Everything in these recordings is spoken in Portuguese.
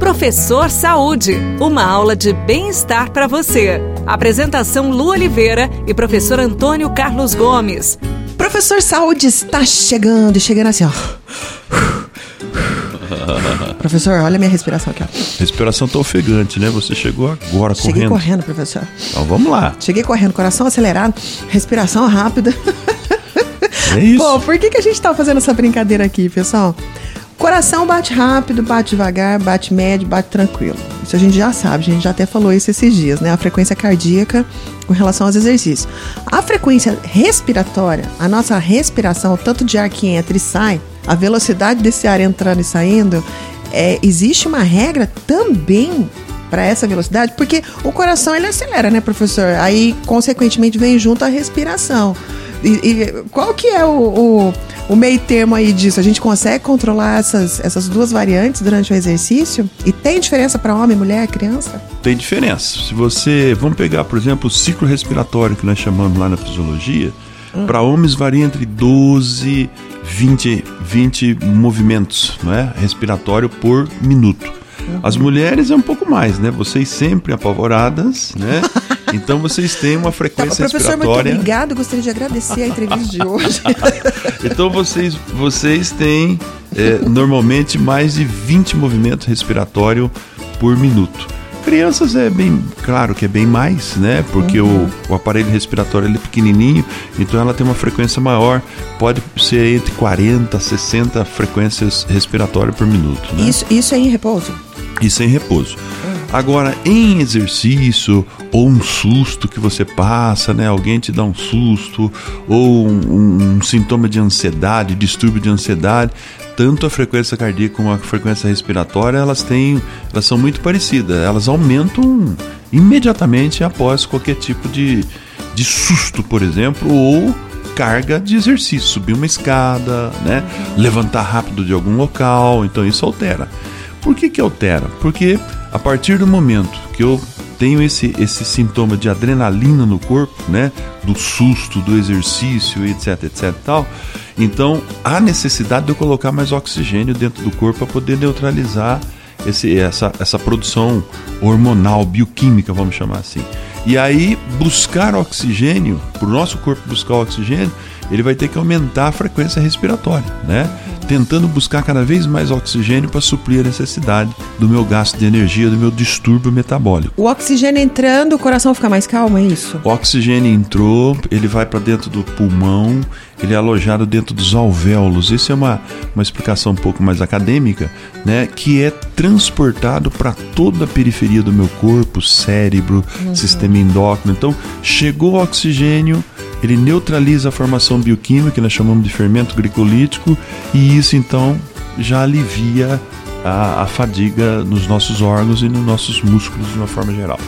Professor Saúde, uma aula de bem-estar para você. Apresentação Lu Oliveira e professor Antônio Carlos Gomes. Professor Saúde está chegando, chegando assim, ó. professor, olha a minha respiração aqui, ó. Respiração tá ofegante, né? Você chegou agora Cheguei correndo. correndo, professor. Então vamos lá. Cheguei correndo, coração acelerado, respiração rápida. É isso. Pô, por que, que a gente tá fazendo essa brincadeira aqui, pessoal? Coração bate rápido, bate devagar, bate médio, bate tranquilo. Isso a gente já sabe, a gente já até falou isso esses dias, né? A frequência cardíaca com relação aos exercícios. A frequência respiratória, a nossa respiração, o tanto de ar que entra e sai, a velocidade desse ar entrando e saindo, é, existe uma regra também para essa velocidade, porque o coração ele acelera, né, professor? Aí, consequentemente, vem junto a respiração. E, e qual que é o, o, o, meio termo aí disso? A gente consegue controlar essas, essas duas variantes durante o exercício? E tem diferença para homem, mulher, criança? Tem diferença. Se você. Vamos pegar, por exemplo, o ciclo respiratório que nós chamamos lá na fisiologia. Hum. Para homens varia entre 12 20, 20 movimentos não é? respiratório por minuto. Uhum. As mulheres é um pouco mais, né? Vocês sempre apavoradas, né? Então vocês têm uma frequência tá, professor, respiratória. Muito obrigado, gostaria de agradecer a entrevista de hoje. então vocês, vocês têm é, normalmente mais de 20 movimentos respiratórios por minuto. Crianças é bem claro que é bem mais, né? Porque uhum. o, o aparelho respiratório é pequenininho, então ela tem uma frequência maior. Pode ser entre 40 a 60 frequências respiratórias por minuto. Né? Isso, isso é em repouso? Isso é em repouso. Agora, em exercício ou um susto que você passa, né? Alguém te dá um susto ou um, um sintoma de ansiedade, distúrbio de ansiedade, tanto a frequência cardíaca como a frequência respiratória, elas têm, elas são muito parecidas. Elas aumentam imediatamente após qualquer tipo de, de susto, por exemplo, ou carga de exercício, subir uma escada, né? Levantar rápido de algum local, então isso altera. Por que que altera? Porque a partir do momento que eu tenho esse, esse sintoma de adrenalina no corpo, né, do susto, do exercício, etc, etc tal, então há necessidade de eu colocar mais oxigênio dentro do corpo para poder neutralizar esse, essa, essa produção hormonal, bioquímica, vamos chamar assim. E aí, buscar oxigênio, para o nosso corpo buscar oxigênio, ele vai ter que aumentar a frequência respiratória, né? Tentando buscar cada vez mais oxigênio para suprir a necessidade do meu gasto de energia, do meu distúrbio metabólico. O oxigênio entrando, o coração fica mais calmo, é isso? O oxigênio entrou, ele vai para dentro do pulmão, ele é alojado dentro dos alvéolos. Isso é uma, uma explicação um pouco mais acadêmica, né? Que é transportado para toda a periferia do meu corpo, cérebro, uhum. sistema endócrino. Então, chegou o oxigênio, ele neutraliza a formação bioquímica, que nós chamamos de fermento glicolítico, e isso então já alivia a, a fadiga nos nossos órgãos e nos nossos músculos de uma forma geral.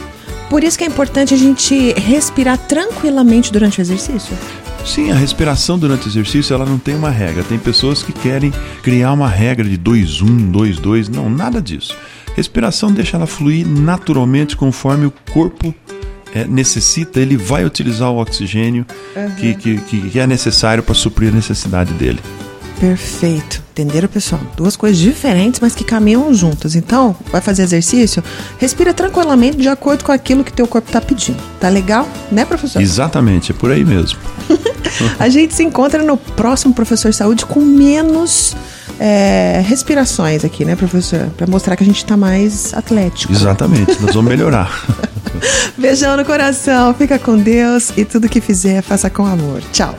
Por isso que é importante a gente respirar tranquilamente durante o exercício. Sim, a respiração durante o exercício ela não tem uma regra. Tem pessoas que querem criar uma regra de 2-1, 2-2. Não, nada disso. Respiração deixa ela fluir naturalmente conforme o corpo é, necessita, ele vai utilizar o oxigênio uhum. que, que, que é necessário para suprir a necessidade dele. Perfeito. Entenderam, pessoal? Duas coisas diferentes, mas que caminham juntas. Então, vai fazer exercício? Respira tranquilamente de acordo com aquilo que teu corpo está pedindo. Tá legal? Né, professor? Exatamente, é por aí mesmo. a gente se encontra no próximo Professor Saúde com menos é, respirações aqui, né, professor? Para mostrar que a gente está mais atlético. Exatamente, nós vamos melhorar. Beijão no coração, fica com Deus e tudo que fizer, faça com amor. Tchau.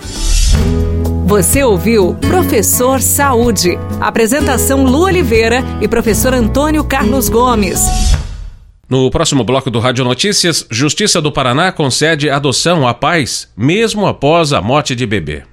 Você ouviu Professor Saúde. Apresentação Lu Oliveira e professor Antônio Carlos Gomes. No próximo bloco do Rádio Notícias, Justiça do Paraná concede adoção a pais, mesmo após a morte de bebê.